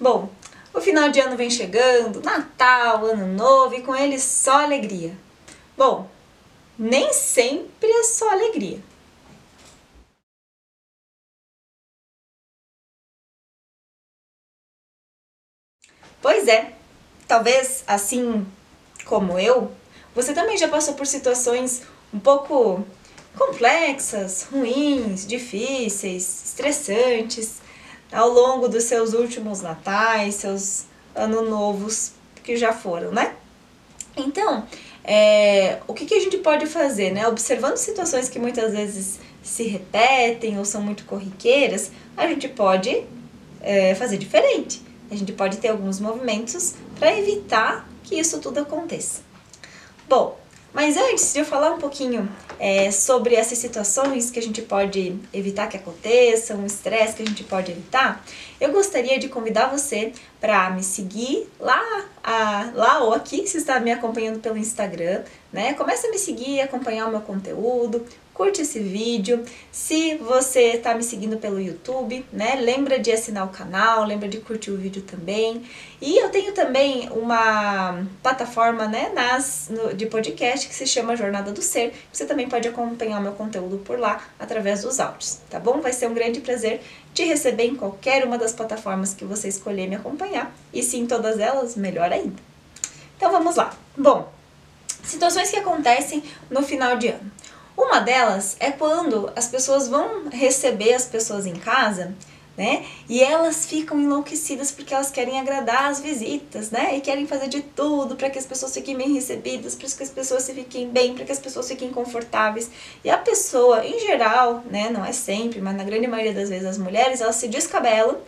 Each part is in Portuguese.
Bom, o final de ano vem chegando, Natal, Ano Novo e com ele só alegria. Bom, nem sempre é só alegria. Pois é, talvez assim como eu, você também já passou por situações um pouco complexas, ruins, difíceis, estressantes ao longo dos seus últimos natais, seus anos novos que já foram, né? Então, é, o que, que a gente pode fazer, né? Observando situações que muitas vezes se repetem ou são muito corriqueiras, a gente pode é, fazer diferente. A gente pode ter alguns movimentos para evitar que isso tudo aconteça. Bom, mas antes de eu falar um pouquinho é, sobre essas situações que a gente pode evitar que aconteçam, o estresse que a gente pode evitar, eu gostaria de convidar você para me seguir lá, a, lá ou aqui, se está me acompanhando pelo Instagram, né? Começa a me seguir, acompanhar o meu conteúdo, curte esse vídeo. Se você está me seguindo pelo YouTube, né, lembra de assinar o canal, lembra de curtir o vídeo também. E eu tenho também uma plataforma, né, nas, no, de podcast que se chama Jornada do Ser. Você também pode acompanhar meu conteúdo por lá através dos áudios, tá bom? Vai ser um grande prazer te receber em qualquer uma das plataformas que você escolher me acompanhar. E se em todas elas, melhor ainda. Então vamos lá. Bom, situações que acontecem no final de ano. Uma delas é quando as pessoas vão receber as pessoas em casa, né? E elas ficam enlouquecidas porque elas querem agradar as visitas, né? E querem fazer de tudo para que as pessoas fiquem bem recebidas, para que as pessoas se fiquem bem, para que as pessoas fiquem confortáveis. E a pessoa, em geral, né? Não é sempre, mas na grande maioria das vezes as mulheres, elas se descabelam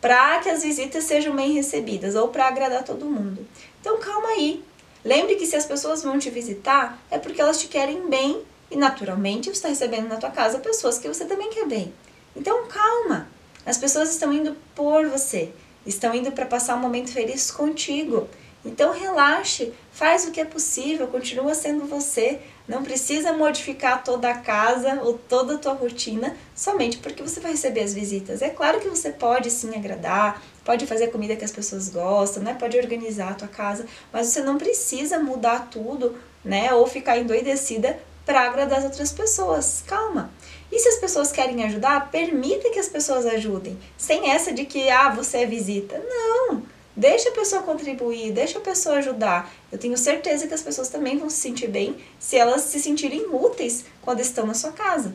para que as visitas sejam bem recebidas ou para agradar todo mundo. Então calma aí. Lembre que se as pessoas vão te visitar, é porque elas te querem bem e naturalmente você está recebendo na tua casa pessoas que você também quer bem. Então calma, as pessoas estão indo por você, estão indo para passar um momento feliz contigo. Então relaxe, faz o que é possível, continua sendo você. Não precisa modificar toda a casa ou toda a tua rotina somente porque você vai receber as visitas. É claro que você pode sim agradar, pode fazer comida que as pessoas gostam, né? Pode organizar a tua casa, mas você não precisa mudar tudo, né? Ou ficar endoidecida para agradar as outras pessoas. Calma. E se as pessoas querem ajudar, permita que as pessoas ajudem, sem essa de que ah, você é visita. Não. Deixa a pessoa contribuir, deixa a pessoa ajudar. Eu tenho certeza que as pessoas também vão se sentir bem se elas se sentirem úteis quando estão na sua casa.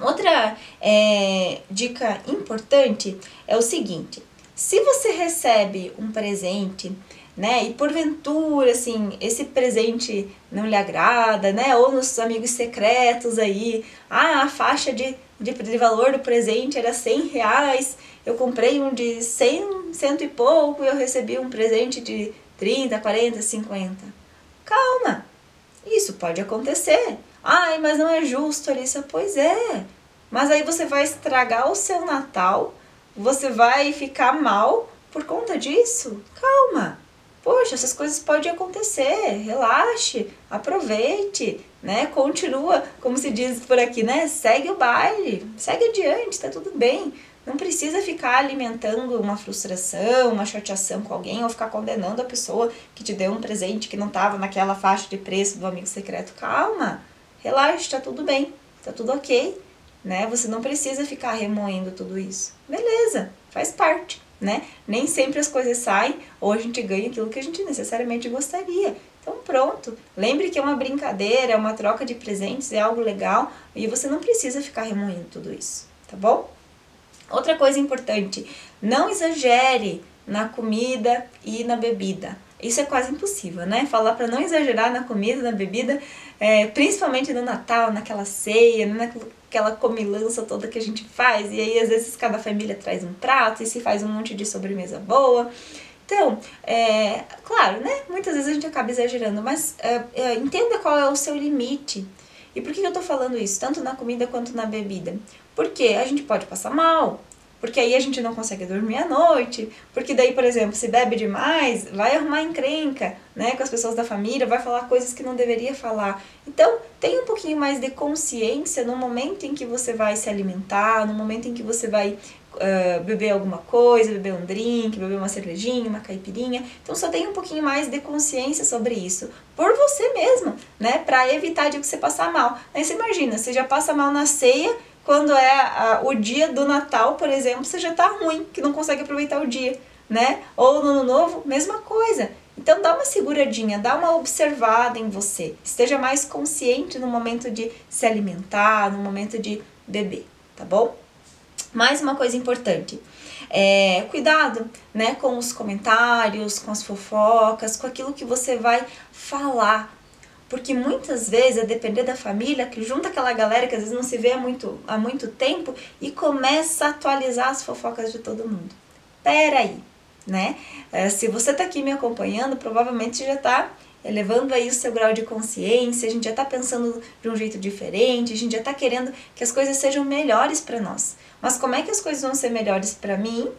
Outra é, dica importante é o seguinte: se você recebe um presente né? E porventura, assim, esse presente não lhe agrada, né? Ou nos amigos secretos aí, ah, a faixa de, de, de valor do presente era 100 reais, eu comprei um de 100, cento e pouco e eu recebi um presente de 30, 40, 50. Calma, isso pode acontecer. Ai, mas não é justo, Alissa. Pois é, mas aí você vai estragar o seu Natal, você vai ficar mal por conta disso. Calma, Poxa, essas coisas podem acontecer, relaxe, aproveite, né? Continua, como se diz por aqui, né? Segue o baile, segue adiante, tá tudo bem. Não precisa ficar alimentando uma frustração, uma chateação com alguém ou ficar condenando a pessoa que te deu um presente que não estava naquela faixa de preço do amigo secreto. Calma, relaxe, tá tudo bem, tá tudo ok, né? Você não precisa ficar remoendo tudo isso. Beleza, faz parte né? Nem sempre as coisas saem ou a gente ganha aquilo que a gente necessariamente gostaria. Então pronto, lembre que é uma brincadeira, é uma troca de presentes, é algo legal e você não precisa ficar remoendo tudo isso, tá bom? Outra coisa importante, não exagere na comida e na bebida. Isso é quase impossível, né? Falar para não exagerar na comida, na bebida, é, principalmente no Natal, naquela ceia, naquela comilança toda que a gente faz. E aí, às vezes, cada família traz um prato e se faz um monte de sobremesa boa. Então, é, claro, né? Muitas vezes a gente acaba exagerando, mas é, é, entenda qual é o seu limite. E por que eu tô falando isso, tanto na comida quanto na bebida? Porque a gente pode passar mal, porque aí a gente não consegue dormir à noite, porque daí, por exemplo, se bebe demais, vai arrumar encrenca, né, com as pessoas da família, vai falar coisas que não deveria falar. Então, tem um pouquinho mais de consciência no momento em que você vai se alimentar, no momento em que você vai uh, beber alguma coisa, beber um drink, beber uma cervejinha, uma caipirinha. Então só tenha um pouquinho mais de consciência sobre isso, por você mesmo, né? Para evitar de você passar mal. Aí você imagina, você já passa mal na ceia, quando é a, o dia do Natal, por exemplo, você já tá ruim, que não consegue aproveitar o dia, né? Ou no Ano Novo, mesma coisa. Então dá uma seguradinha, dá uma observada em você. Esteja mais consciente no momento de se alimentar, no momento de beber, tá bom? Mais uma coisa importante. É, cuidado né, com os comentários, com as fofocas, com aquilo que você vai falar. Porque muitas vezes, a depender da família, que junta aquela galera que às vezes não se vê há muito, há muito tempo e começa a atualizar as fofocas de todo mundo. Pera aí, né? É, se você está aqui me acompanhando, provavelmente já está elevando aí o seu grau de consciência, a gente já está pensando de um jeito diferente, a gente já está querendo que as coisas sejam melhores para nós. Mas como é que as coisas vão ser melhores para mim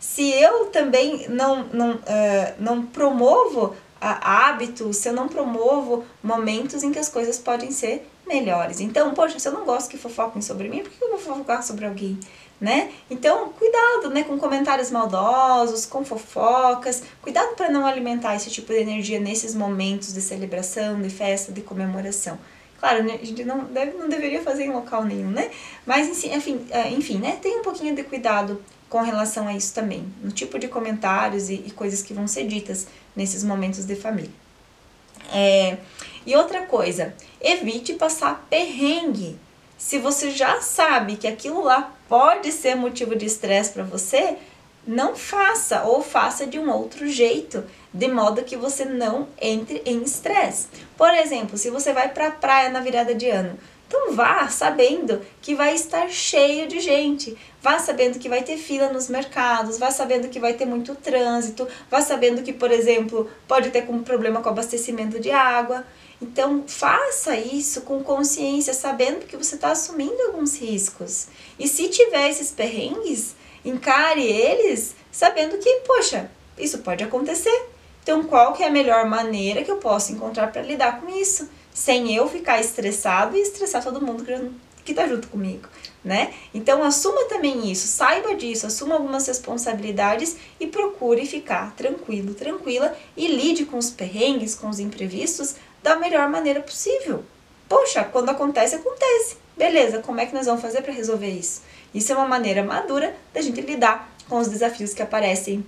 se eu também não, não, uh, não promovo hábitos, se eu não promovo momentos em que as coisas podem ser melhores? Então, poxa, se eu não gosto que fofoquem sobre mim, por que eu vou fofocar sobre alguém? né? Então, cuidado, né, com comentários maldosos, com fofocas. Cuidado para não alimentar esse tipo de energia nesses momentos de celebração, de festa, de comemoração. Claro, né, a gente não, deve, não deveria fazer em local nenhum, né? Mas, enfim, enfim, né? Tem um pouquinho de cuidado com relação a isso também, no tipo de comentários e, e coisas que vão ser ditas nesses momentos de família. É, e outra coisa, evite passar perrengue se você já sabe que aquilo lá pode ser motivo de estresse para você, não faça ou faça de um outro jeito, de modo que você não entre em estresse. Por exemplo, se você vai para a praia na virada de ano, então vá sabendo que vai estar cheio de gente, vá sabendo que vai ter fila nos mercados, vá sabendo que vai ter muito trânsito, vá sabendo que, por exemplo, pode ter um problema com abastecimento de água. Então, faça isso com consciência, sabendo que você está assumindo alguns riscos. E se tiver esses perrengues, encare eles sabendo que, poxa, isso pode acontecer. Então, qual que é a melhor maneira que eu posso encontrar para lidar com isso? Sem eu ficar estressado e estressar todo mundo que está junto comigo, né? Então, assuma também isso, saiba disso, assuma algumas responsabilidades e procure ficar tranquilo, tranquila e lide com os perrengues, com os imprevistos da melhor maneira possível. Poxa, quando acontece, acontece. Beleza, como é que nós vamos fazer para resolver isso? Isso é uma maneira madura da gente lidar com os desafios que aparecem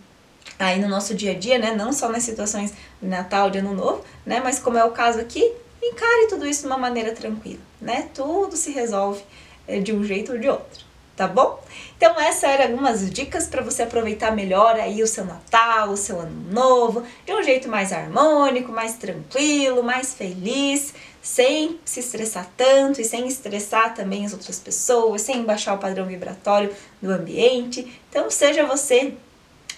aí no nosso dia a dia, né? Não só nas situações de Natal, de Ano Novo, né? Mas como é o caso aqui, encare tudo isso de uma maneira tranquila, né? Tudo se resolve eh, de um jeito ou de outro tá bom? Então essas eram algumas dicas para você aproveitar melhor aí o seu Natal, o seu Ano Novo, de um jeito mais harmônico, mais tranquilo, mais feliz, sem se estressar tanto e sem estressar também as outras pessoas, sem baixar o padrão vibratório do ambiente. Então seja você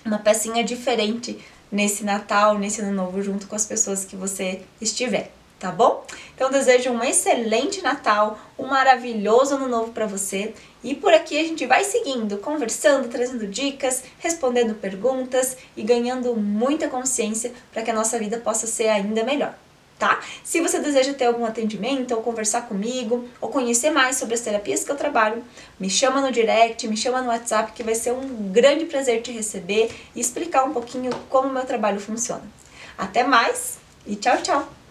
uma pecinha diferente nesse Natal, nesse Ano Novo junto com as pessoas que você estiver tá bom? Então desejo um excelente Natal, um maravilhoso ano novo para você. E por aqui a gente vai seguindo, conversando, trazendo dicas, respondendo perguntas e ganhando muita consciência para que a nossa vida possa ser ainda melhor. Tá? Se você deseja ter algum atendimento ou conversar comigo ou conhecer mais sobre as terapias que eu trabalho, me chama no direct, me chama no WhatsApp que vai ser um grande prazer te receber e explicar um pouquinho como o meu trabalho funciona. Até mais e tchau, tchau!